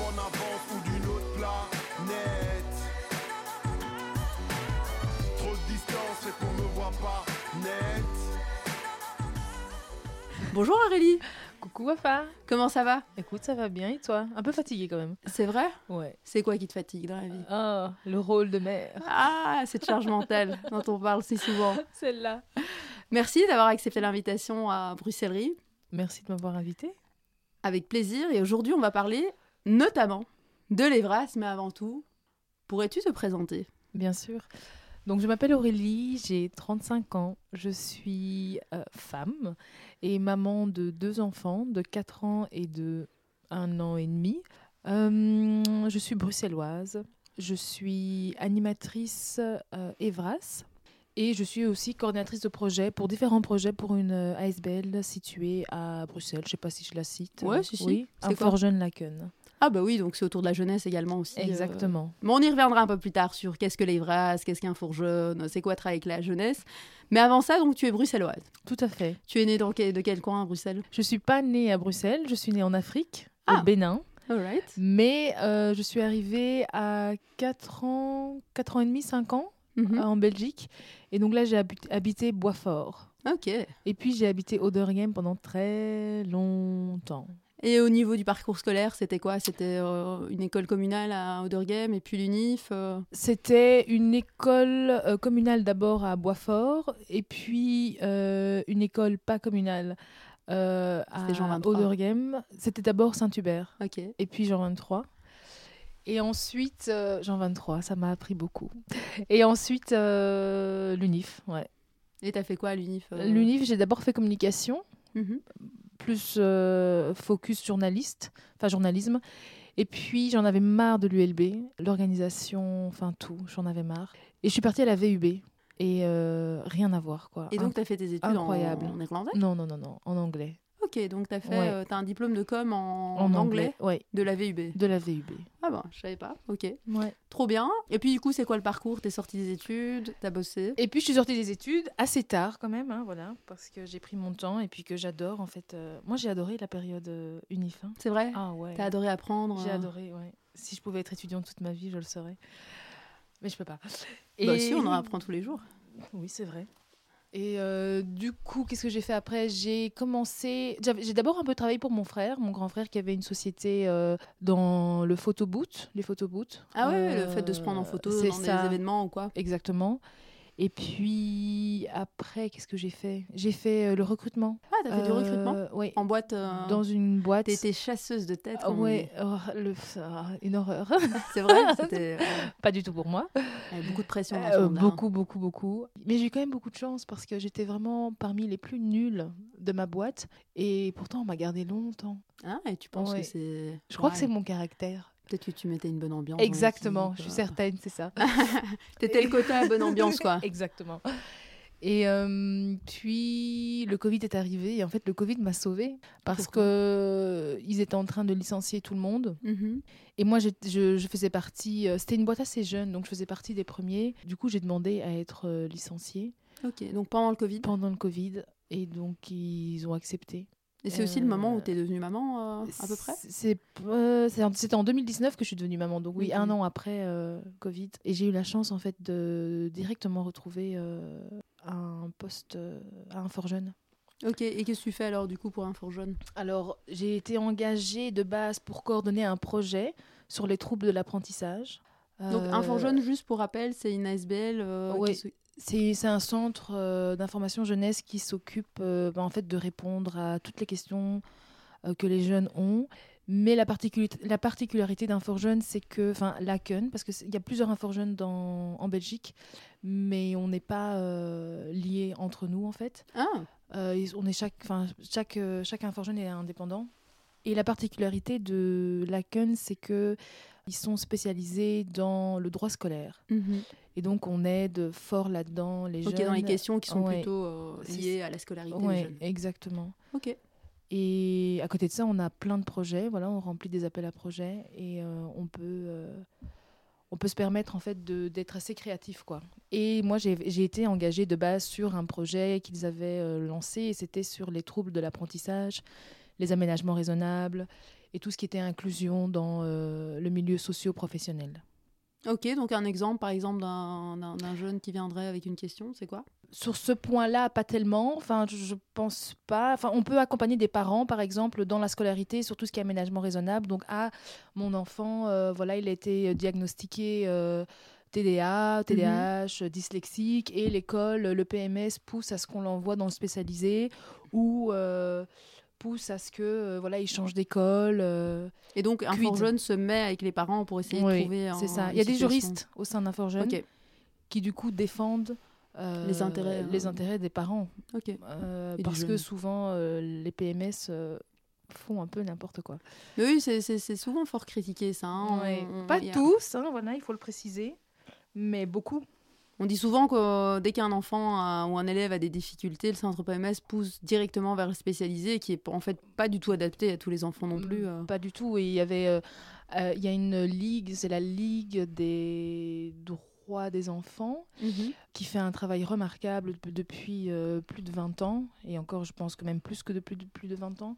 en avance ou d'une autre planète. Trop de distance fait qu'on me voit pas net. Bonjour Aurélie, Coucou Wafa comment ça va? Écoute, ça va bien et toi? Un peu fatiguée quand même. C'est vrai? Ouais. C'est quoi qui te fatigue dans la vie? Oh, le rôle de mère. Ah, cette charge mentale dont on parle si souvent. Celle-là. Merci d'avoir accepté l'invitation à Bruxellerie. Merci de m'avoir invitée. Avec plaisir. Et aujourd'hui, on va parler notamment de l'Evras, mais avant tout, pourrais-tu te présenter? Bien sûr. Donc, je m'appelle Aurélie, j'ai 35 ans, je suis euh, femme et maman de deux enfants de 4 ans et de 1 an et demi. Euh, je suis bruxelloise, je suis animatrice euh, Evras et je suis aussi coordinatrice de projet pour différents projets pour une euh, ASBL située à Bruxelles. Je ne sais pas si je la cite. Ouais, si, si. Oui, C'est Jeune Laken. Ah bah oui, donc c'est autour de la jeunesse également aussi. euh. Exactement. Mais on y reviendra un peu plus tard sur qu'est-ce que l'Evras, qu'est-ce qu'un four jeune, c'est quoi travailler avec la jeunesse. Mais avant ça, donc tu es bruxelloise. Tout à fait. Tu es née dans quel- de quel coin à Bruxelles? Je suis pas née à Bruxelles, je suis née en Afrique, Ah. au Bénin. Alright. Mais euh, je suis arrivée à 4 ans, 4 ans et demi, 5 ans Mhm. euh, en Belgique. Et donc là, j'ai habi- habité Boisfort. Ok. Et puis j'ai habité Oderghem pendant très longtemps. Et au niveau du parcours scolaire, c'était quoi? C'était euh, une école communale à Oderghem et puis l'UNIF euh, C'était une école euh, communale d'abord à Boisfort et puis une école pas communale à C'était Jean 23. Oderghem. C'était d'abord Saint-Hubert. Ok. et puis Jean 23. Et ensuite, Jean 23, ça m'a appris beaucoup. Et ensuite, l'UNIF, ouais. Et t'as fait quoi à l'UNIF L'UNIF, j'ai d'abord fait communication, Mhm. Plus euh, focus journaliste, enfin journalisme. Et puis, j'en avais marre de l'ULB, l'organisation, enfin tout, j'en avais marre. Et je suis partie à la VUB. Et euh, rien à voir, quoi. Et donc t'as fait tes études en- incroyable. en, néerlandais? Non, non, non, non, en anglais. Ok, donc t'as fait, Ouais. euh, un diplôme de com en, En, anglais, ouais, de la VUB. de la VUB. Ah bon, je savais pas. Ok, Ouais. trop bien. Et puis du coup, c'est quoi le parcours? T'es sortie des études, t'as bossé? Et puis je suis sortie des études assez tard quand même, hein, voilà, parce que j'ai pris mon temps et puis que j'adore en fait. euh, Moi j'ai adoré la période euh, unif. hein. C'est vrai? Ah ouais. T'as adoré apprendre J'ai euh, adoré, ouais. Si je pouvais être étudiante toute ma vie, je le serais. Mais je peux pas. Bah si, on en apprend tous les jours. Oui, c'est vrai. Et euh, du coup, qu'est-ce que j'ai fait après? J'ai commencé. J'ai d'abord un peu travaillé pour mon frère, mon grand frère qui avait une société euh, dans le photoboot, les photobooths. Ah ouais, le Euh, fait de se prendre en photo c'est dans ça. des événements ou quoi? Exactement. Et puis après, qu'est-ce que j'ai fait? J'ai fait euh, le recrutement. Ah, t'as fait du recrutement? Oui. En boîte euh, Dans une boîte. T'étais chasseuse de tête. Ah comme on ouais, oh, le... ah, une horreur. C'est vrai C'était euh, Pas du tout pour moi. beaucoup de pression dans ce Euh, beaucoup, beaucoup, beaucoup. Mais j'ai eu quand même beaucoup de chance parce que j'étais vraiment parmi les plus nuls de ma boîte. Et pourtant, on m'a gardé longtemps. Ah, et tu penses Ouais. que c'est. Je crois que c'est mon caractère. Peut-être que tu mettais une bonne ambiance. Exactement, l'équipe, je suis euh. certaine, c'est ça. T'étais le quota bonne ambiance, quoi. Exactement. Et euh, puis le Covid est arrivé et en fait le Covid m'a sauvée parce Pourquoi? que ils étaient en train de licencier tout le monde Mhm. et moi je, je faisais partie. euh, C'était une boîte assez jeune donc je faisais partie des premiers. Du coup j'ai demandé à être euh, licenciée Ok, donc pendant le Covid? pendant le Covid et donc ils ont accepté. Et c'est aussi le moment où Euh, t'es devenue maman, euh, à peu près C'est euh, en- c'était en 2019 que je suis devenue maman, donc oui, un an après euh, Covid. Et j'ai eu la chance en fait de directement retrouver euh, un poste euh, à un fort jeune. Ok, et qu'est-ce que tu fais alors du coup pour un four jeune Alors j'ai été engagée de base pour coordonner un projet sur les troubles de l'apprentissage. Donc un four Euh, jeune, juste pour rappel, c'est une ASBL euh, Ouais. qui C'est un centre euh, d'information jeunesse qui s'occupe bah, en fait de répondre à toutes les questions que les jeunes ont. Mais la, particuli- la particularité d'un fort jeune, c'est que, enfin, l'ACUN, parce qu'il y a plusieurs Infor jeunes dans, en Belgique, mais on n'est pas euh, liés entre nous en fait. Ah, Euh, on est chaque, chaque, chaque Infor jeune est indépendant. Et la particularité de l'ACUN, c'est que ils sont spécialisés dans le droit scolaire. mhm. Et donc, on aide fort là-dedans les ok, jeunes. dans les questions qui sont Ouais. plutôt euh, liées à la scolarité des Ouais, jeunes. exactement. Ok. Et à côté de ça, on a plein de projets. Voilà, on remplit des appels à projets et euh, on peut, euh, on peut se permettre en fait d'être assez créatif, quoi. Et moi, j'ai été engagée de base sur un projet qu'ils avaient lancé et c'était sur les troubles de l'apprentissage, les aménagements raisonnables. et tout ce qui était inclusion dans euh, le milieu socio-professionnel. Ok, donc un exemple, par exemple, d'un jeune qui viendrait avec une question, c'est quoi? Sur ce point-là, pas tellement. Enfin, je, pense pas. Enfin, on peut accompagner des parents, par exemple, dans la scolarité, sur tout ce qui est aménagement raisonnable. Donc, ah, mon enfant, euh, voilà, il a été diagnostiqué euh, TDA, TDAH, euh, dyslexique, et l'école, le PMS pousse à ce qu'on l'envoie dans le spécialisé ou euh, pousse à ce que, euh, voilà, il change d'école. euh. Et donc, un fort jeune se met avec les parents pour essayer de trouver. un- c'est ça. Il y a des juristes au sein d'un fort jeune qui, du coup, défendent euh, Les intérêts, les euh, intérêts des parents. ok. Euh, Et du parce que souvent, euh, les PMS euh, font un peu n'importe quoi. Mais oui, c'est- c'est c'est souvent fort critiqué, ça. hein. Ouais. On- on- Pas a- tous, hein, voilà, il faut le préciser, mais beaucoup. On dit souvent que euh, dès qu'un enfant a- ou un élève a des difficultés, le centre PMS pousse directement vers le spécialisé, qui est en fait pas du tout adapté à tous les enfants non plus. euh. Pas du tout. Et il y avait, euh, euh, il y a une ligue, c'est la Ligue des droits des enfants, Mhm. qui fait un travail remarquable de- depuis euh, plus de 20 ans, et encore je pense que même plus que de plus de, plus de 20 ans,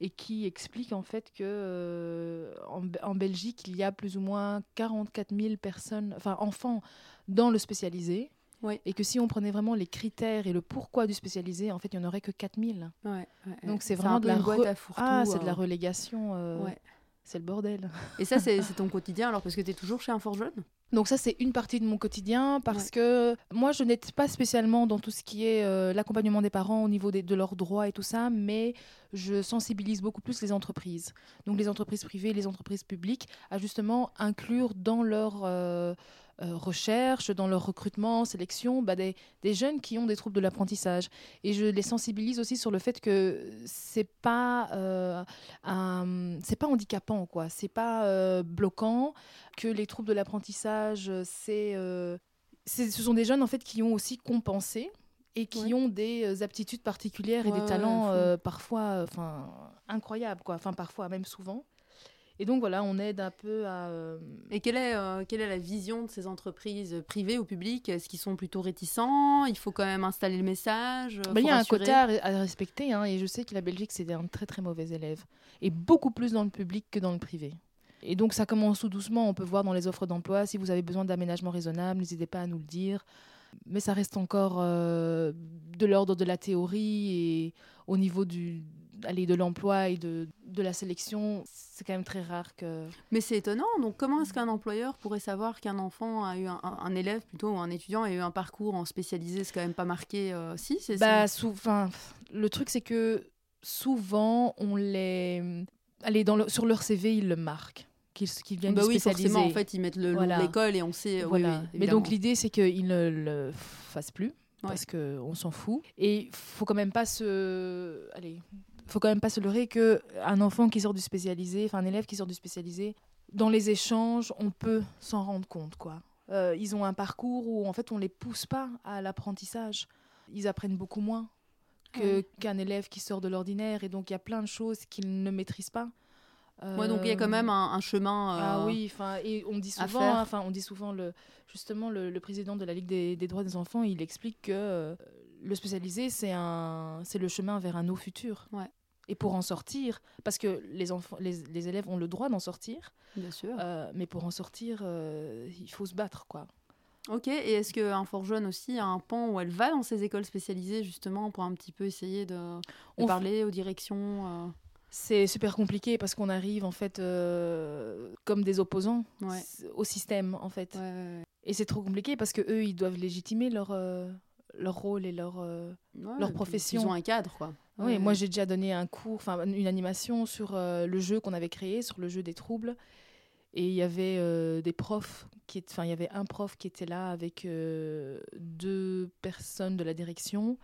et qui explique en fait que euh, en, Be- en Belgique, il y a plus ou moins 44 000 personnes, enfin enfants dans le spécialisé. Ouais. Et que si on prenait vraiment les critères et le pourquoi du spécialisé, en fait, il n'y en aurait que 4000. Ouais, ouais. Donc c'est vraiment de la re-. Ah, de euh. la relégation. euh, Ouais. C'est le bordel. Et ça, c'est c'est ton quotidien alors parce que tu es toujours chez un fort jeune Donc ça, c'est une partie de mon quotidien parce Ouais. que moi, je n'étais pas spécialement dans tout ce qui est euh, l'accompagnement des parents au niveau des- de leurs droits et tout ça, mais je sensibilise beaucoup plus les entreprises. Donc les entreprises privées, les entreprises publiques, à justement inclure dans leur euh, euh, recherche, dans leur recrutement, sélection, bah, des, des jeunes qui ont des troubles de l'apprentissage. Et je les sensibilise aussi sur le fait que c'est pas euh, c'est pas handicapant, quoi. C'est pas euh, bloquant que les troubles de l'apprentissage, c'est, ce sont des jeunes en fait qui ont aussi compensé et qui Ouais. ont des aptitudes particulières et des talents parfois, enfin, incroyables, quoi. Enfin, parfois, même souvent. Et donc voilà, on aide un peu à. euh, Et quelle est, euh, quelle est la vision de ces entreprises privées ou publiques? Est-ce qu'ils sont plutôt réticents? Il faut quand même installer le message euh, bah, il y a un quota à, à respecter, hein, et je sais que la Belgique, c'est un très très mauvais élève. Et beaucoup plus dans le public que dans le privé. Et donc ça commence tout doucement, on peut voir dans les offres d'emploi, si vous avez besoin d'aménagement raisonnable, n'hésitez pas à nous le dire. Mais ça reste encore euh, de l'ordre de la théorie et au niveau du, allez, de l'emploi et de, de la sélection, c'est quand même très rare que... Mais c'est étonnant. Donc, comment est-ce qu'un employeur pourrait savoir qu'un enfant a eu un, élève plutôt ou un étudiant a eu un parcours en spécialisé? C'est quand même pas marqué. euh, Si, c'est Bah, c'est- sou- 'fin, le truc, c'est que souvent, on les... Allez, dans le- sur leur CV, ils le marquent, qu'ils qu'ils viennent Bah oui, forcément. En fait, ils mettent le Voilà. l'école et on sait. oui, Voilà. oui, Mais donc l'idée, c'est qu'ils ne le fassent plus Ouais. parce que on s'en fout. Et faut quand même pas se, allez, faut quand même pas se leurrer que un enfant qui sort du spécialisé, enfin un élève qui sort du spécialisé, dans les échanges, on peut s'en rendre compte, quoi. Euh, ils ont un parcours où en fait on les pousse pas à l'apprentissage. Ils apprennent beaucoup moins que Ouais. qu'un élève qui sort de l'ordinaire et donc il y a plein de choses qu'ils ne maîtrisent pas. Ouais, donc il y a quand Euh, même un, un chemin. ah euh, oui, enfin, et on dit souvent, hein, on dit souvent le, justement le, le président de la Ligue des, des droits des enfants, il explique que le spécialisé, c'est un, c'est le chemin vers un no futur. Ouais. Et pour en sortir, parce que les enfants, les, les élèves ont le droit d'en sortir, Bien sûr. euh, mais pour en sortir, euh, il faut se battre, quoi. Ok, et est-ce qu'un fort jeune aussi a un pan où elle va dans ces écoles spécialisées justement pour un petit peu essayer de, de On f- parler aux directions euh, C'est super compliqué parce qu'on arrive en fait comme des opposants Ouais. au système, en fait. ouais, ouais, Et c'est trop compliqué parce que eux, ils doivent légitimer leur, leur rôle et leur. euh, ouais. Leur profession. Ils ont un cadre, quoi. Oui, Ouais. moi j'ai déjà donné un cours, enfin une animation sur euh, le jeu qu'on avait créé, sur le jeu des troubles. Et il y avait euh, des profs, enfin il y avait un prof qui était là avec deux personnes de la direction.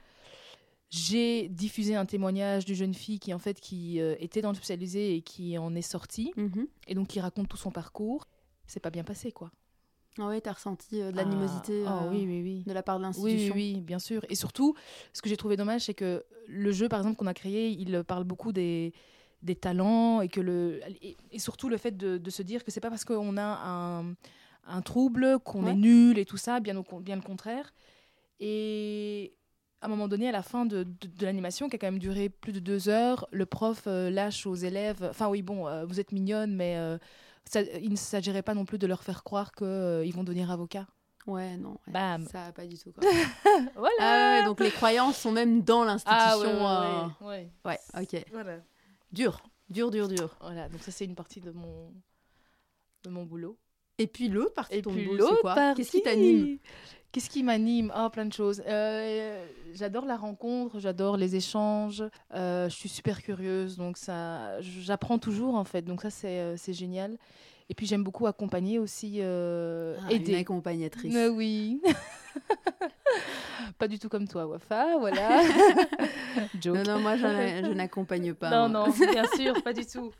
J'ai diffusé un témoignage d'une jeune fille qui en fait qui était dans le spécialisé et qui en est sortie Mhm. et donc qui raconte tout son parcours. C'est pas bien passé quoi. Ah ouais, t'as ressenti euh, de l'animosité Ah, ah euh, oui oui oui. de la part de l'institution. oui, oui, bien sûr. Et surtout, ce que j'ai trouvé dommage, c'est que le jeu, par exemple, qu'on a créé, il parle beaucoup des, des talents et que le et, surtout le fait de, de se dire que c'est pas parce qu'on a un, un trouble qu'on Ouais. est nul et tout ça, bien, au, bien le contraire. Et à un moment donné, à la fin de, de- de l'animation, qui a quand même duré plus de deux heures, le prof euh, lâche aux élèves, enfin oui, bon, euh, vous êtes mignonne, mais ça- il ne s'agirait pas non plus de leur faire croire qu'ils vont devenir avocats. Ouais, non. ouais, Bam. Ça pas du tout. Quoi. Voilà. ah ouais, donc les croyances sont même dans l'institution. Ah euh, ouais, ouais, ouais. ouais, ok. Voilà. Dur, dur, dur, dur. Voilà, donc ça c'est une partie de mon, de mon boulot. Et puis l'autre partie Et de ton boulot, c'est l'autre quoi? Partie. Qu'est-ce qui t'anime? Qu'est-ce qui m'anime? Oh, plein de choses. Euh, j'adore la rencontre, j'adore les échanges. euh, je suis super curieuse, donc ça, j'apprends toujours en fait. Donc ça, c'est euh, c'est génial. Et puis j'aime beaucoup accompagner aussi, euh, Ah, Une aider. accompagnatrice. Mais oui. pas du tout comme toi, Wafa, voilà. Joke. Non, non, moi je n'a- je n'accompagne pas. Non, moi. non, bien sûr, pas du tout.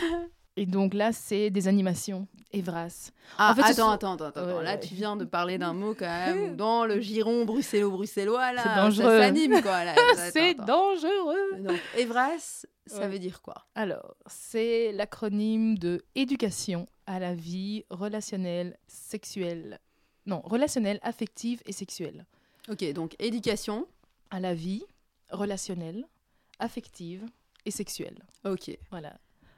Et donc là, c'est des animations, Evras. Ah, En fait, attends, sont- attends, attends, attends. Ouais, Là, ouais. tu viens de parler d'un mot quand même dans le giron bruxello-bruxellois. Là, C'est ça dangereux. s'anime quoi. C'est dangereux. Donc, Evras, ça Ouais. veut dire quoi? Alors, c'est l'acronyme de éducation à la vie relationnelle, sexuelle. Non, relationnelle, affective et sexuelle. Ok, donc éducation. À la vie relationnelle, affective et sexuelle. Ok. Voilà.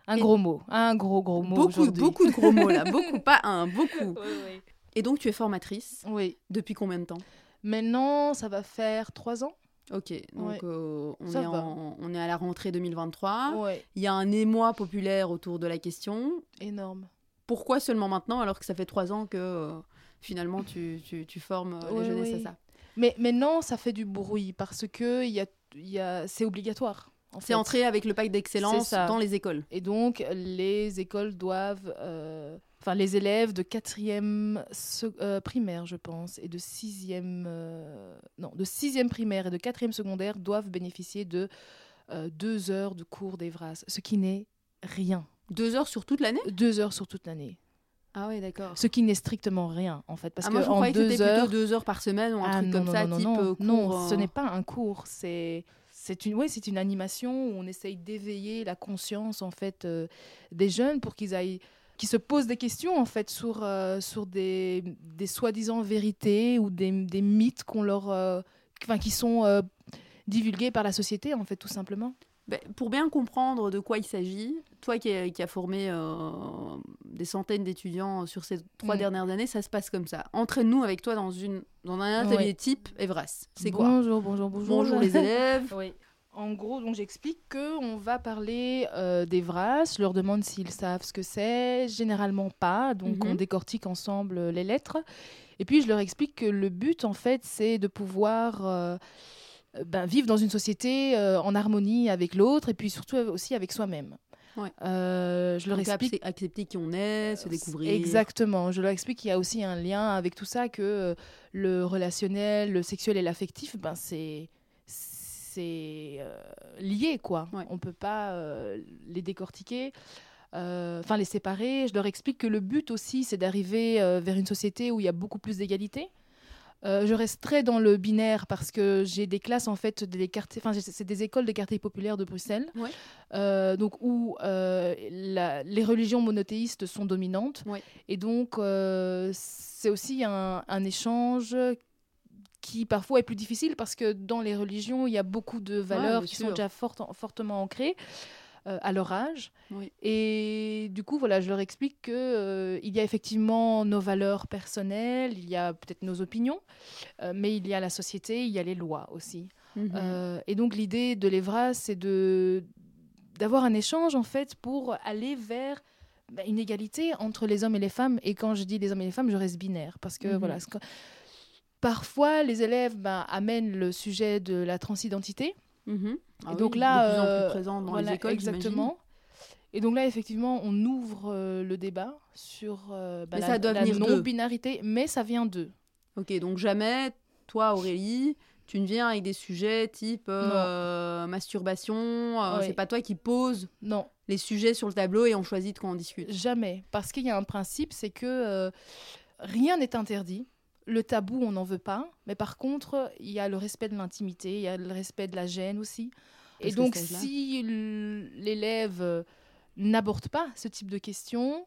Un Et- gros mot, un gros gros mot Beaucoup, beaucoup de gros mots là. Beaucoup, pas un, beaucoup. Oui, oui. Et donc, tu es formatrice Oui. depuis combien de temps? Maintenant, ça va faire trois ans. Ok, donc Ouais. euh, on, est en- on est à la rentrée 2023. Ouais. Il y a un émoi populaire autour de la question. Énorme. Pourquoi seulement maintenant alors que ça fait trois ans que euh, finalement tu, tu, tu formes euh, Ouais, les jeunesses ouais. à ça? Mais maintenant, ça fait du bruit parce que il y a, il y a, c'est obligatoire. En C'est fait. entré avec le pacte d'excellence dans les écoles. Et donc, les écoles doivent. euh, Enfin, les élèves de quatrième se- euh, primaire, je pense, et de sixième. euh, non, de sixième primaire et de quatrième secondaire doivent bénéficier de deux heures de cours d'Evras, ce qui n'est rien. Deux heures sur toute l'année? Deux heures sur toute l'année. Ah oui, d'accord. Ce qui n'est strictement rien, en fait. Parce ah, que moi, je en que deux heures. plutôt deux heures par semaine ou un Ah, truc non, comme non, ça, non, type non, euh, non, cours, ce n'est pas un cours, c'est c'est une c'est une animation où on essaye d'éveiller la conscience en fait euh, des jeunes pour qu'ils qui se posent des questions en fait sur euh, des, soi-disant vérités ou des, mythes qu'on leur euh, enfin qui sont euh, divulgués par la société en fait tout simplement. Ben, pour bien comprendre de quoi il s'agit, toi qui, as- qui as formé euh, des centaines d'étudiants sur ces trois Mm. dernières années, ça se passe comme ça. Entraîne-nous avec toi dans, une, dans un atelier Ouais. type Evras. C'est quoi Bonjour, bonjour, bonjour. Bonjour les élèves. Oui. En gros, donc j'explique que on va parler euh, des VRAS. Je leur demande s'ils savent ce que c'est. Généralement pas. Donc Mhm. on décortique ensemble euh, les lettres. Et puis je leur explique que le but, en fait, c'est de pouvoir euh, ben, vivre dans une société euh, en harmonie avec l'autre et puis surtout aussi avec soi-même. Ouais. Euh, je leur Donc, explique accepter- accepter qui on est, se découvrir. Exactement. Je leur explique qu'il y a aussi un lien avec tout ça, que le relationnel, le sexuel et l'affectif, ben c'est c'est euh, lié quoi. Ouais. On peut pas euh, les décortiquer. Enfin, les séparer. Je leur explique que le but aussi, c'est d'arriver vers une société où il y a beaucoup plus d'égalité. Euh, je reste très dans le binaire parce que j'ai des classes en fait des quartiers, enfin c'est des écoles des quartiers populaires de Bruxelles, Ouais. Euh, donc où euh, la- les religions monothéistes sont dominantes Ouais. et donc c'est aussi un, un échange qui parfois est plus difficile parce que dans les religions il y a beaucoup de valeurs qui sûr. sont déjà fortement ancrées euh, à leur âge. Oui. Et du coup, voilà, je leur explique que euh, il y a effectivement nos valeurs personnelles, il y a peut-être nos opinions, euh, mais il y a la société, il y a les lois aussi. Mhm. Et donc l'idée de l'Evra, c'est de d'avoir un échange en fait pour aller vers bah, une égalité entre les hommes et les femmes. Et quand je dis les hommes et les femmes, je reste binaire parce que Mhm. voilà. que- Parfois, les élèves bah, amènent le sujet de la transidentité. Mhm. Ah et oui, donc là, de plus en euh, plus présente dans voilà, les écoles, exactement. Et donc là, effectivement, on ouvre euh, le débat sur euh, bah, la, non-binarité, mais ça vient d'eux. Ok, donc jamais, toi Aurélie, tu ne viens avec des sujets type euh, masturbation. Ouais. C'est pas toi qui poses Non, les sujets sur le tableau et on choisit de quoi on discute. Jamais. Parce qu'il y a un principe, c'est que rien n'est interdit. Le tabou, on n'en veut pas. Mais par contre, il y a le respect de l'intimité, il y a le respect de la gêne aussi. Parce Et donc, si l'élève euh, n'aborde pas ce type de questions,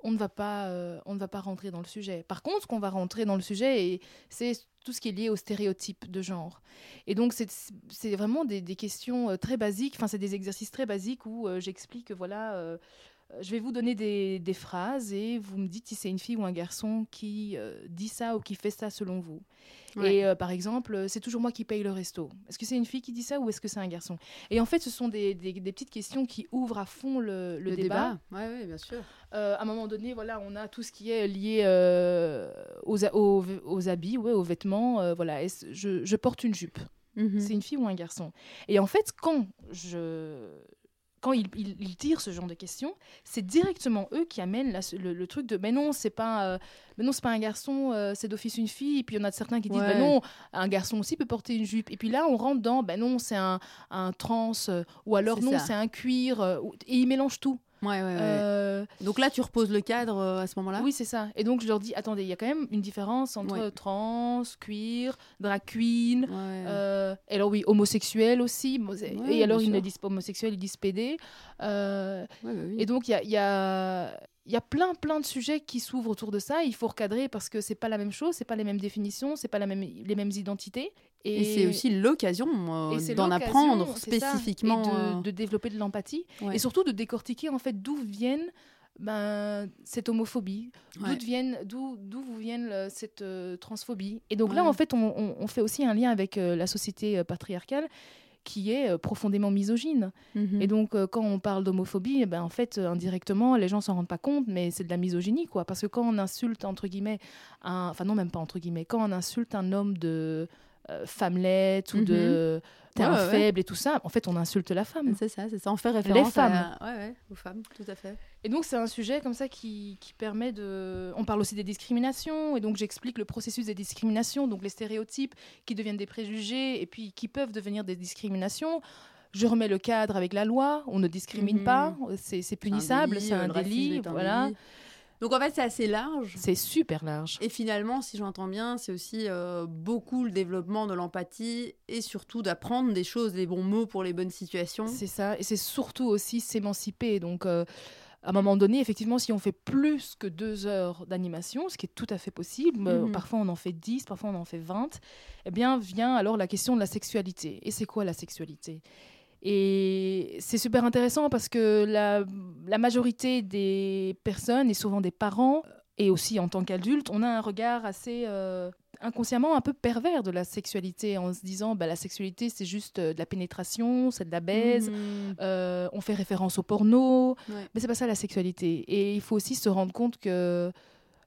on ne va pas, euh, on ne va pas rentrer dans le sujet. Par contre, ce qu'on va rentrer dans le sujet, et c'est tout ce qui est lié aux stéréotypes de genre. Et donc, c'est vraiment des, des questions euh, très basiques. Enfin, c'est des exercices très basiques où euh, j'explique que voilà. euh, je vais vous donner des, des phrases et vous me dites si c'est une fille ou un garçon qui euh, dit ça ou qui fait ça selon vous. Ouais. Et euh, par exemple, euh, c'est toujours moi qui paye le resto. Est-ce que c'est une fille qui dit ça ou est-ce que c'est un garçon? Et en fait, ce sont des, des- des petites questions qui ouvrent à fond le, le débat. Ouais, ouais, bien sûr. Euh, à un moment donné, voilà, on a tout ce qui est lié euh, aux, a- aux, aux habits, ouais, aux vêtements. euh, voilà, je porte une jupe. Mhm. C'est une fille ou un garçon? Et en fait, quand je quand ils, ils- ils tirent ce genre de questions, c'est directement eux qui amènent la- le, le truc de ben non, c'est pas, euh, non, c'est pas un garçon, euh, c'est d'office une fille. Et puis il y en a certains qui disent Ouais. ben non, un garçon aussi peut porter une jupe. Et puis là, on rentre dans ben non, c'est un, un trans, euh, ou alors non, c'est un cuir. euh, et ils mélangent tout. Ouais, ouais, ouais. Euh, Donc là, tu reposes le cadre euh, à ce moment-là oui, c'est ça. Et donc je leur dis attendez, il y a quand même une différence entre Ouais. trans, cuir, drag queen. Ouais. Euh, et alors oui, homosexuel aussi. Et alors ils ne disent pas homosexuel, ils disent PD. Bah oui. et donc il y a, il y, a, il y a plein plein de sujets qui s'ouvrent autour de ça. Il faut recadrer parce que c'est pas la même chose, c'est pas les mêmes définitions, c'est pas la même, les mêmes identités. Et, c'est aussi l'occasion euh, d'en apprendre ça, spécifiquement. et euh, de, de développer de l'empathie ouais. et surtout de décortiquer en fait d'où viennent ben, cette homophobie, Ouais. d'où viennent d'où d'où vous viennent euh, cette euh, transphobie. Et donc là en fait on, on- on fait aussi un lien avec euh, la société patriarcale qui est euh, profondément misogyne. Mhm. Et donc, euh, quand on parle d'homophobie, eh ben, en fait, euh, indirectement, les gens s'en rendent pas compte, mais c'est de la misogynie, quoi. Parce que quand on insulte, entre guillemets, un... enfin non, même pas entre guillemets, quand on insulte un homme de euh, femmelette ou de t'es Mhm. Ouais, un ouais, faible et tout ça, en fait, on insulte la femme. C'est ça, c'est ça. On fait référence femmes. à... Ouais, ouais, aux femmes, tout à fait. Et donc, c'est un sujet comme ça qui, qui permet de. On parle aussi des discriminations, et donc j'explique le processus des discriminations, donc les stéréotypes qui deviennent des préjugés et puis qui peuvent devenir des discriminations. Je remets le cadre avec la loi, on ne discrimine Mhm. pas, c'est punissable, c'est un délit, voilà. délit. Donc en fait, c'est assez large. C'est super large. Et finalement, si j'entends bien, c'est aussi euh, beaucoup le développement de l'empathie et surtout d'apprendre des choses, les bons mots pour les bonnes situations. C'est ça, et c'est surtout aussi s'émanciper. Donc, euh, à un moment donné, effectivement, si on fait plus que deux heures d'animation, ce qui est tout à fait possible, euh, Mhm. parfois on en fait 10, parfois on en fait 20, eh bien, vient alors la question de la sexualité. Et c'est quoi la sexualité? Et c'est super intéressant parce que la, la majorité des personnes, et souvent des parents, et aussi en tant qu'adultes, on a un regard assez euh, inconsciemment un peu pervers de la sexualité en se disant bah, la sexualité c'est juste euh, de la pénétration, c'est de la baise, Mhm. euh, on fait référence au porno, Ouais. mais c'est pas ça la sexualité. Et il faut aussi se rendre compte que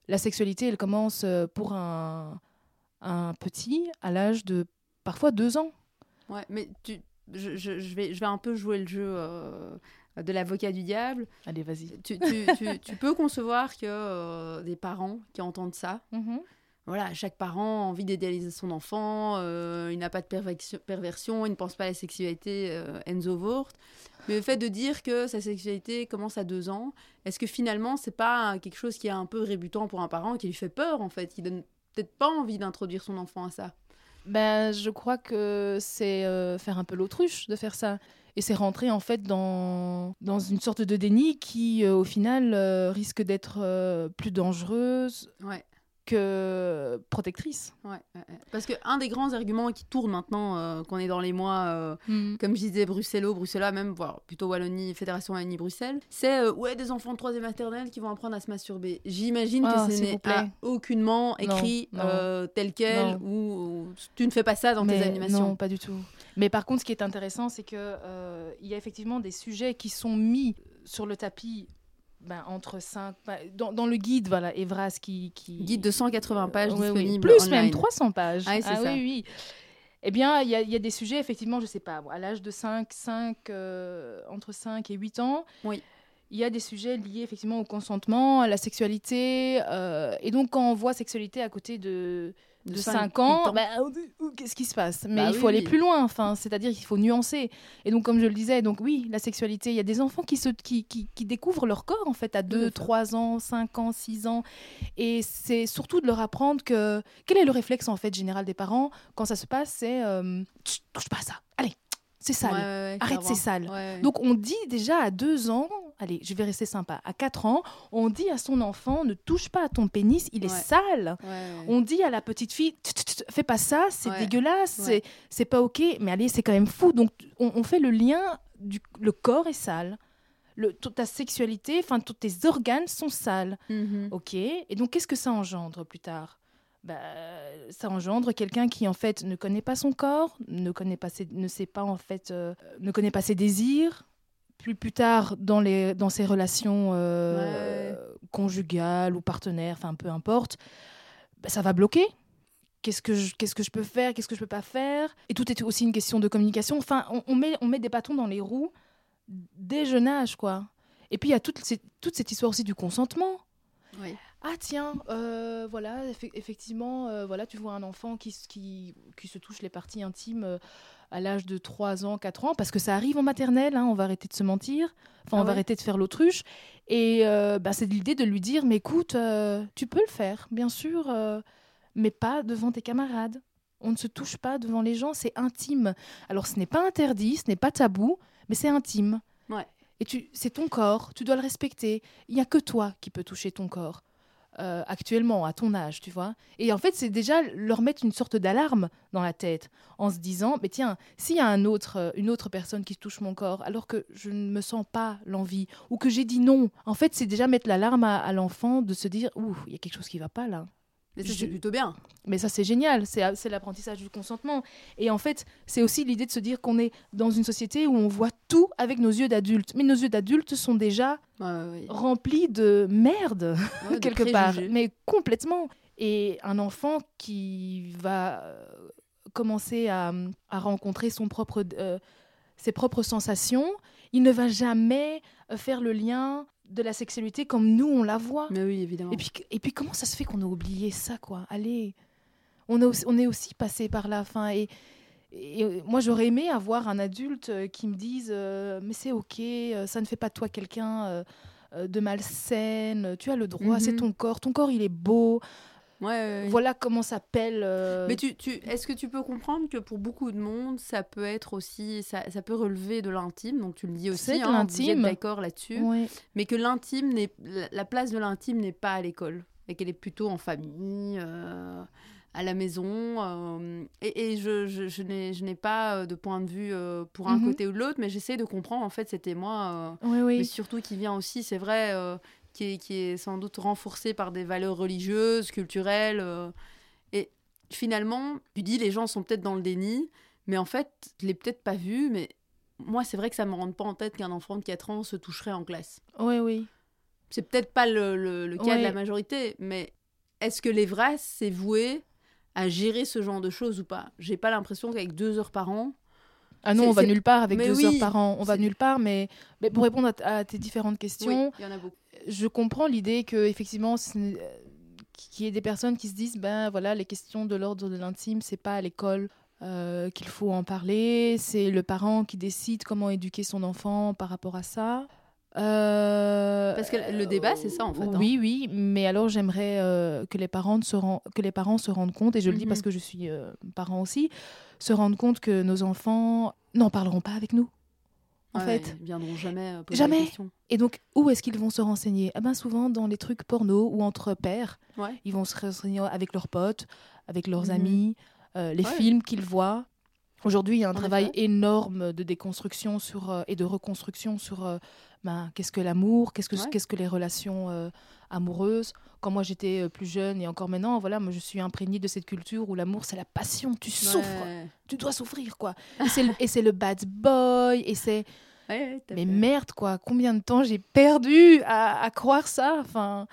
la sexualité, elle commence pour un, un petit à l'âge de parfois deux ans. Ouais, mais tu, je, je- je vais, je vais un peu jouer le jeu euh, de l'avocat du diable. Allez, vas-y. Tu, tu- tu- tu peux concevoir que euh, des parents qui entendent ça, Mhm. voilà, chaque parent a envie d'idéaliser son enfant, euh, il n'a pas de perversion, il ne pense pas à la sexualité euh, Enzo Wort. Mais le fait de dire que sa sexualité commence à deux ans, est-ce que finalement c'est pas quelque chose qui est un peu rébutant pour un parent, qui lui fait peur en fait, qui donne peut-être pas envie d'introduire son enfant à ça? Ben, je crois que c'est euh, faire un peu l'autruche de faire ça. Et c'est rentrer en fait dans, dans une sorte de déni qui, euh, au final, euh, risque d'être plus dangereuse. Que protectrice. Ouais, ouais, ouais. parce que un des grands arguments qui tourne maintenant, euh, qu'on est dans les mois, euh, comme je disais, Bruxello, Bruxelles, même, voire plutôt Wallonie, Fédération Wallonie-Bruxelles, c'est euh, ouais, des enfants de troisième maternelle qui vont apprendre à se masturber. J'imagine Ah, que ce s'il n'est aucunement écrit non. euh, tel quel, ou, ou tu ne fais pas ça dans Mais tes animations. Non, pas du tout. Mais par contre, ce qui est intéressant, c'est que euh, il y a effectivement des sujets qui sont mis sur le tapis ben, entre cinq, ben, dans, dans le guide, voilà, Evras qui, qui... Guide de 180 pages Ouais, oui. disponible Plus online. même 300 pages. Ah oui, c'est ça. oui, oui. Eh bien, il y, y a des sujets, effectivement, je sais pas, à l'âge de 5, 5 euh, entre 5 et 8 ans, Oui. il y a des sujets liés effectivement au consentement, à la sexualité. euh, et donc, quand on voit sexualité à côté de, de, 5 ans, bah, qu'est-ce qui se passe? Mais Bah il oui, faut aller oui. plus loin, enfin, c'est-à-dire qu'il faut nuancer. Et donc, comme je le disais, donc oui, la sexualité, il y a des enfants qui, se, qui, qui, qui découvrent leur corps en fait à Tout à 2, fait. 3 ans, 5 ans, 6 ans. Et c'est surtout de leur apprendre que quel est le réflexe en fait général des parents? Quand ça se passe, c'est euh, touche pas à ça, allez, c'est sale. Ouais, ouais, ouais, Arrête, c'est sale. Donc on dit déjà à 2 ans, allez, je vais rester sympa, à 4 ans, on dit à son enfant, ne touche pas à ton pénis, il est sale. On dit à la petite fille, fais pas ça, c'est dégueulasse, c'est- pas ok. Mais allez, c'est quand même fou. Donc, on, fait le lien du le corps est sale. Le, toute ta sexualité, enfin, tous tes organes sont sales. Mhm. Ok. Et donc, qu'est-ce que ça engendre plus tard? Bah, Ça engendre quelqu'un qui, en fait, ne connaît pas son corps, ne, connaît pas ses, ne sait pas, en fait, euh, ne connaît pas ses désirs. Plus, plus tard, dans, les, dans ses relations euh, conjugales ou partenaires, enfin, peu importe, bah, ça va bloquer. Qu'est-ce que, je, qu'est-ce que je peux faire Qu'est-ce que je peux pas faire? Et tout est aussi une question de communication. Enfin, on, on met, on met des bâtons dans les roues dès jeune âge, quoi. Et puis, il y a toute, cette- toute cette histoire aussi du consentement. Oui. Ah tiens, euh, voilà, effe- effectivement, euh, voilà, tu vois un enfant qui, qui, qui se touche les parties intimes euh, à l'âge de 3 ans, 4 ans, parce que ça arrive en maternelle, hein, on va arrêter de se mentir, enfin Ah on va ouais arrêter de faire l'autruche. Et bah, c'est l'idée de lui dire, mais écoute, tu peux le faire, bien sûr, mais pas devant tes camarades. On ne se touche pas devant les gens, c'est intime. Alors ce n'est pas interdit, ce n'est pas tabou, mais c'est intime. Ouais. Et tu, c'est ton corps, tu dois le respecter. Il n'y a que toi qui peux toucher ton corps. Euh, actuellement, à ton âge, tu vois. Et en fait, c'est déjà leur mettre une sorte d'alarme dans la tête, en se disant, mais tiens, s'il y a un autre, euh, une autre personne qui touche mon corps, alors que je ne me sens pas l'envie, ou que j'ai dit non, en fait, c'est déjà mettre l'alarme à, à l'enfant de se dire, ouh, il y a quelque chose qui va pas là. Mais ça, c'est plutôt bien. Mais ça, c'est génial, c'est c'est l'apprentissage du consentement. Et en fait, c'est aussi l'idée de se dire qu'on est dans une société où on voit tout avec nos yeux d'adultes. Mais nos yeux d'adultes sont déjà Ouais, ouais, ouais. remplis de merde, Ouais, de quelque part. Mais complètement. Et un enfant qui va euh, commencer à, à rencontrer son propre, euh, ses propres sensations, il ne va jamais euh, faire le lien de la sexualité comme nous, on la voit. Mais oui, évidemment. Et puis, et puis comment ça se fait qu'on a oublié ça, quoi? Allez, on, a aussi, on est aussi passé par la fin. Et, et, moi, j'aurais aimé avoir un adulte euh, qui me dise euh, Mais c'est OK, euh, ça ne fait pas de toi quelqu'un euh, de malsaine, tu as le droit, Mhm. c'est ton corps, ton corps, il est beau. Ouais. Voilà comment s'appelle. euh, Mais tu, tu, est-ce que tu peux comprendre que pour beaucoup de monde, ça peut être aussi, ça, ça peut relever de l'intime, donc tu le dis aussi, hein, l'intime. d'accord là-dessus, mais que l'intime n'est, la, la place de l'intime n'est pas à l'école, et qu'elle est plutôt en famille, euh, à la maison, euh, et, et je, je, je n'ai, je n'ai pas de point de vue euh, pour un Mhm. côté ou l'autre, mais j'essaie de comprendre, en fait, c'était moi, euh, Oui, mais oui. surtout qui vient aussi, c'est vrai, qui, est, qui est sans doute renforcé par des valeurs religieuses, culturelles. euh, et finalement, tu dis, les gens sont peut-être dans le déni, mais en fait, je l'ai peut-être pas vu, mais moi, c'est vrai que ça me rentre pas en tête qu'un enfant de 4 ans se toucherait en classe. Oui, oui. C'est peut-être pas le, le- le cas de la majorité, mais est-ce que l'Evras s'est voué à gérer ce genre de choses ou pas? J'ai pas l'impression qu'avec deux heures par an, Ah non, on va nulle part avec mais deux oui, heures par an. On va nulle part, mais, mais pour répondre à, tes différentes questions, oui, il y en a beaucoup. Je comprends l'idée que effectivement euh, qu'il y ait des personnes qui se disent ben voilà les questions de l'ordre de l'intime c'est pas à l'école euh, qu'il faut en parler c'est le parent qui décide comment éduquer son enfant par rapport à ça Euh, Parce que le débat, c'est ça, en fait, hein. Oui, oui, mais alors j'aimerais euh, que les parents se que les parents se rendent compte, et je le dis Mhm. parce que je suis parent aussi, se rendent compte que nos enfants n'en parleront pas avec nous. En Ouais, fait, Ils viendront jamais euh, poser Jamais. la question. et donc, où est-ce qu'ils vont se renseigner? Ah ben souvent dans les trucs porno ou entre pères. Ouais. Ils vont se renseigner avec leurs potes, avec leurs Mhm. amis, euh, les films qu'ils voient. Aujourd'hui, il y a un En travail effet. énorme de déconstruction sur, euh, et de reconstruction sur euh, ben, qu'est-ce que l'amour, qu'est-ce que, Ouais. qu'est-ce que les relations euh, amoureuses. Quand moi j'étais plus jeune et encore maintenant, voilà, moi je suis imprégnée de cette culture où l'amour c'est la passion, tu souffres, tu dois souffrir quoi. Et c'est le, bad boy, et c'est Ouais, mais fait. merde, quoi, combien de temps j'ai perdu à, à croire ça? Enfin,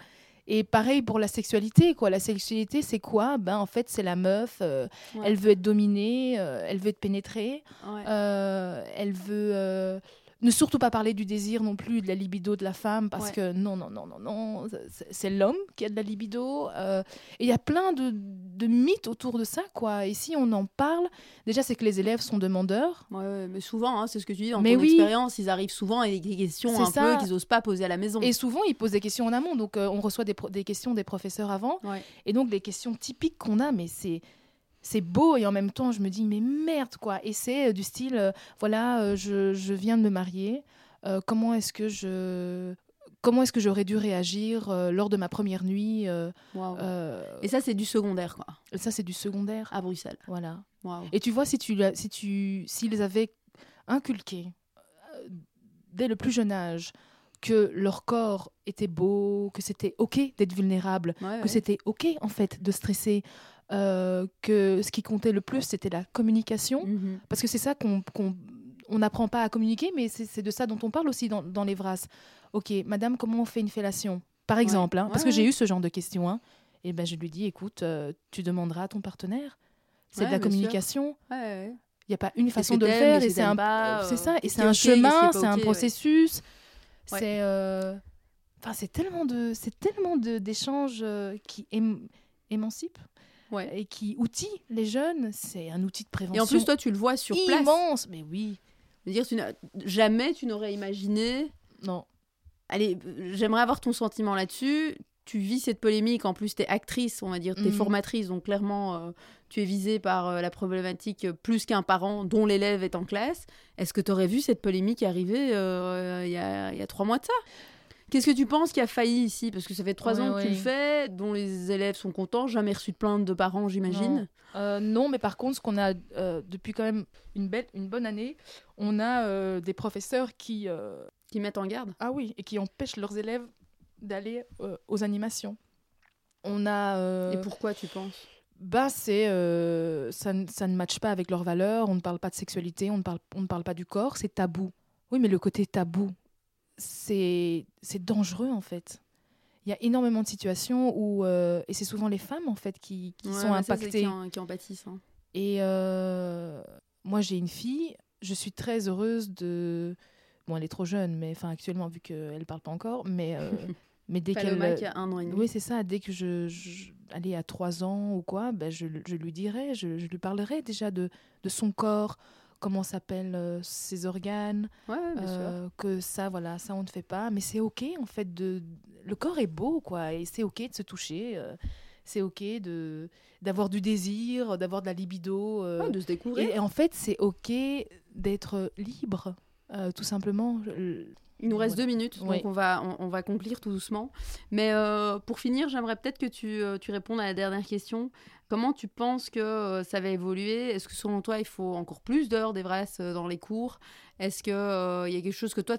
Et pareil pour la sexualité, quoi. La sexualité, c'est quoi? Ben, en fait, c'est la meuf, euh, Ouais. elle veut être dominée, euh, elle veut être pénétrée, Ouais. euh, elle veut... ne surtout pas parler du désir non plus, de la libido de la femme, parce Ouais. que non, non, non, non, non, c'est- l'homme qui a de la libido. euh, et il y a plein de, de mythes autour de ça, quoi. Et si on en parle, déjà, c'est que les élèves sont demandeurs. Ouais, mais souvent, hein, c'est ce que tu dis dans Mais ton oui. expérience, ils arrivent souvent avec des questions un ça. peu qu'ils osent pas poser à la maison. Et souvent, ils posent des questions en amont. Donc, euh, on reçoit des, des questions des professeurs avant. Ouais. Et donc, les questions typiques qu'on a, mais c'est. C'est beau et en même temps, je me dis, mais merde, quoi. Et c'est euh, du style, euh, voilà, euh, je, je viens de me marier, euh, comment est-ce que je comment est-ce que j'aurais dû réagir lors de ma première nuit. Et ça, c'est du secondaire, quoi, ça, c'est du secondaire. à Bruxelles. Voilà. Et tu vois, si tu, si tu, s'ils avaient inculqué dès le plus jeune âge que leur corps était beau, que c'était ok d'être vulnérable, Ouais, que ouais. c'était ok en fait de stresser, euh, que ce qui comptait le plus c'était la communication, Mhm. parce que c'est ça qu'on on n'apprend pas à communiquer, mais c'est de ça dont on parle aussi dans, dans les VRAS. Ok, madame, comment on fait une fellation? Par exemple, hein, Ouais, parce ouais. que j'ai eu ce genre de questions. hein. et ben je lui dis, écoute, euh, tu demanderas à ton partenaire. C'est de la communication. Il n'y a pas une façon de le faire et c'est un, c'est euh, ça et c'est un chemin, c'est un processus. C'est enfin c'est tellement de c'est tellement d'échanges qui ém- émancipent Ouais. et qui outillent les jeunes. C'est un outil de prévention. Et en plus, toi, tu le vois sur place. immense. Mais oui, dire, tu n'as- jamais tu n'aurais imaginé. non. Allez, euh, j'aimerais avoir ton sentiment là-dessus. Tu vis cette polémique, en plus, tu es actrice, on va dire, tu es Mhm. formatrice, donc clairement, euh, tu es visée par euh, la problématique euh, plus qu'un parent dont l'élève est en classe. Est-ce que tu aurais vu cette polémique arriver il y, a, il y a trois mois de ça? Qu'est-ce que tu penses qui a failli ici? Parce que ça fait trois Ouais, ans que tu le fais, dont les élèves sont contents, jamais reçu de plainte de parents, j'imagine. Euh, non, mais par contre, ce qu'on a euh, depuis quand même une belle, une bonne année, on a euh, des professeurs qui Qui mettent en garde Ah oui, et qui empêchent leurs élèves d'aller aux animations. On a. Et pourquoi tu penses? Bah, c'est. ça, ne- ça ne matche pas avec leurs valeurs, on ne parle pas de sexualité, on ne parle, on ne parle pas du corps, c'est tabou. Oui, mais le côté tabou, c'est dangereux en fait. Il y a énormément de situations où. euh, et c'est souvent les femmes en fait qui, qui Ouais, sont ça, impactées. Qui en, qui en pâtissent. hein. Et euh, moi, j'ai une fille. Je suis très heureuse de. Bon, elle est trop jeune, mais enfin actuellement vu qu'elle parle pas encore, mais euh, mais dès qu'elle. Paloma qui a un an et demi. Oui, c'est ça. Dès que je, je allais à trois ans ou quoi, ben je, je lui dirais, je, je lui parlerai déjà de, de son corps, comment s'appellent euh, ses organes, Ouais, bien sûr. euh, que ça, voilà, ça on ne fait pas, mais c'est ok en fait. De, le corps est beau, quoi, et c'est ok de se toucher. euh, c'est ok de d'avoir du désir, d'avoir de la libido. euh, Ouais, de se découvrir. et, et en fait, c'est ok d'être libre, euh, tout simplement. Je- Il nous reste Voilà. deux minutes, Oui. donc on va, on, on va conclure tout doucement. Mais euh, pour finir, j'aimerais peut-être que tu, euh, tu répondes à la dernière question. Comment tu penses que euh, ça va évoluer? Est-ce que selon toi, il faut encore plus d'heures euh, dans les cours? Est-ce qu'il y a quelque chose que toi,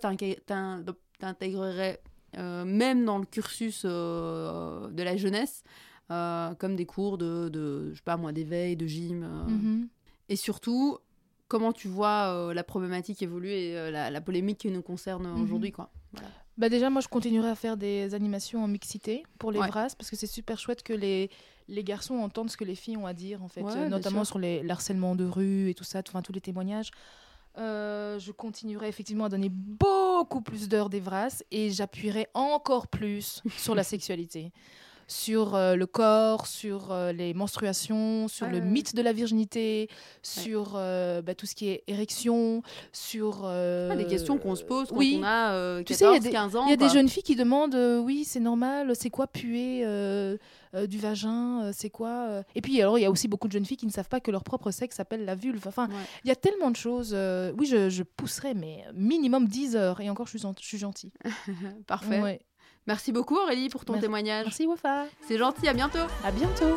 t'intégrerais euh, même dans le cursus de la jeunesse comme des cours de, de je sais pas moi, d'éveil, de gym Mhm. Et surtout, comment tu vois euh, la problématique évoluer, euh, la, la polémique qui nous concerne Mhm. aujourd'hui, quoi. Bah déjà, moi, je continuerai à faire des animations en mixité pour les Ouais. VRAS parce que c'est super chouette que les, les garçons entendent ce que les filles ont à dire, en fait, Ouais, euh, notamment sur les l'harcèlement de rue et tout ça, enfin tous les témoignages. Euh, je continuerai effectivement à donner beaucoup plus d'heures des VRAS et j'appuierai encore plus sur la sexualité, sur euh, le corps, sur euh, les menstruations, sur Ouais, le ouais, mythe de la virginité, sur euh, bah, tout ce qui est érection, sur... Ah, des questions qu'on se pose quand oui. on a euh, Tu sais, il y a 14, des- 15 ans. Il y a des jeunes filles qui demandent oui, c'est normal, c'est quoi puer du vagin, c'est quoi. Et puis alors il y a aussi beaucoup de jeunes filles qui ne savent pas que leur propre sexe s'appelle la vulve. Enfin, Ouais. il y a tellement de choses. oui, je, je pousserai, mais minimum 10 heures. Et encore, je suis, je suis gentille. Parfait. Merci beaucoup Aurélie pour ton Merci. témoignage. Merci Wafa. C'est gentil, à bientôt. À bientôt.